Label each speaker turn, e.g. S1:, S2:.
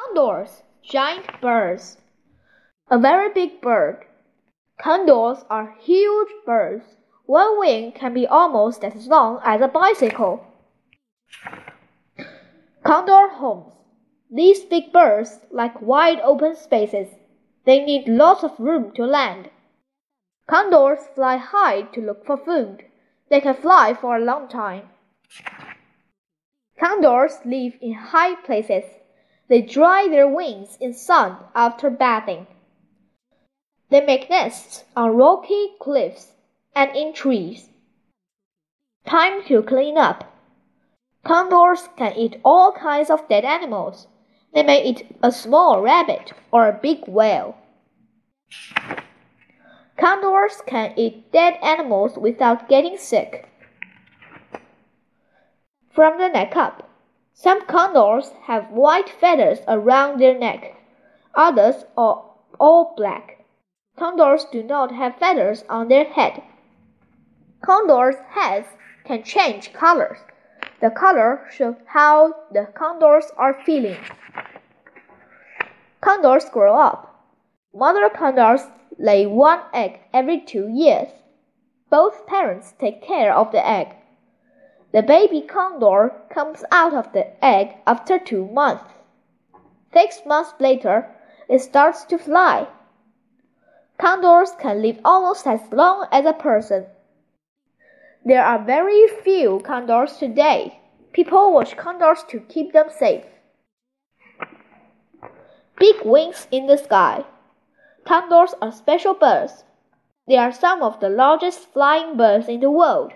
S1: Condors, giant birds. A very big bird. Condors are huge birds. One wing can be almost as long as a bicycle. Condor homes. These big birds like wide open spaces. They need lots of room to land. Condors fly high to look for food. They can fly for a long time. Condors live in high places. They dry their wings in sun after bathing. They make nests on rocky cliffs and in trees. Time to clean up. Condors can eat all kinds of dead animals. They may eat a small rabbit or a big whale. Condors can eat dead animals without getting sick. From the neck up. Some condors have white feathers around their neck. Others are all black. Condors do not have feathers on their head. Condors' heads can change colors. The color shows how the condors are feeling. Condors grow up. Mother condors lay one egg every two years. Both parents take care of the egg. The baby condor comes out of the egg after two months. Six months later, it starts to fly. Condors can live almost as long as a person. There are very few condors today. People watch condors to keep them safe. Big wings in the sky. Condors are special birds. They are some of the largest flying birds in the world.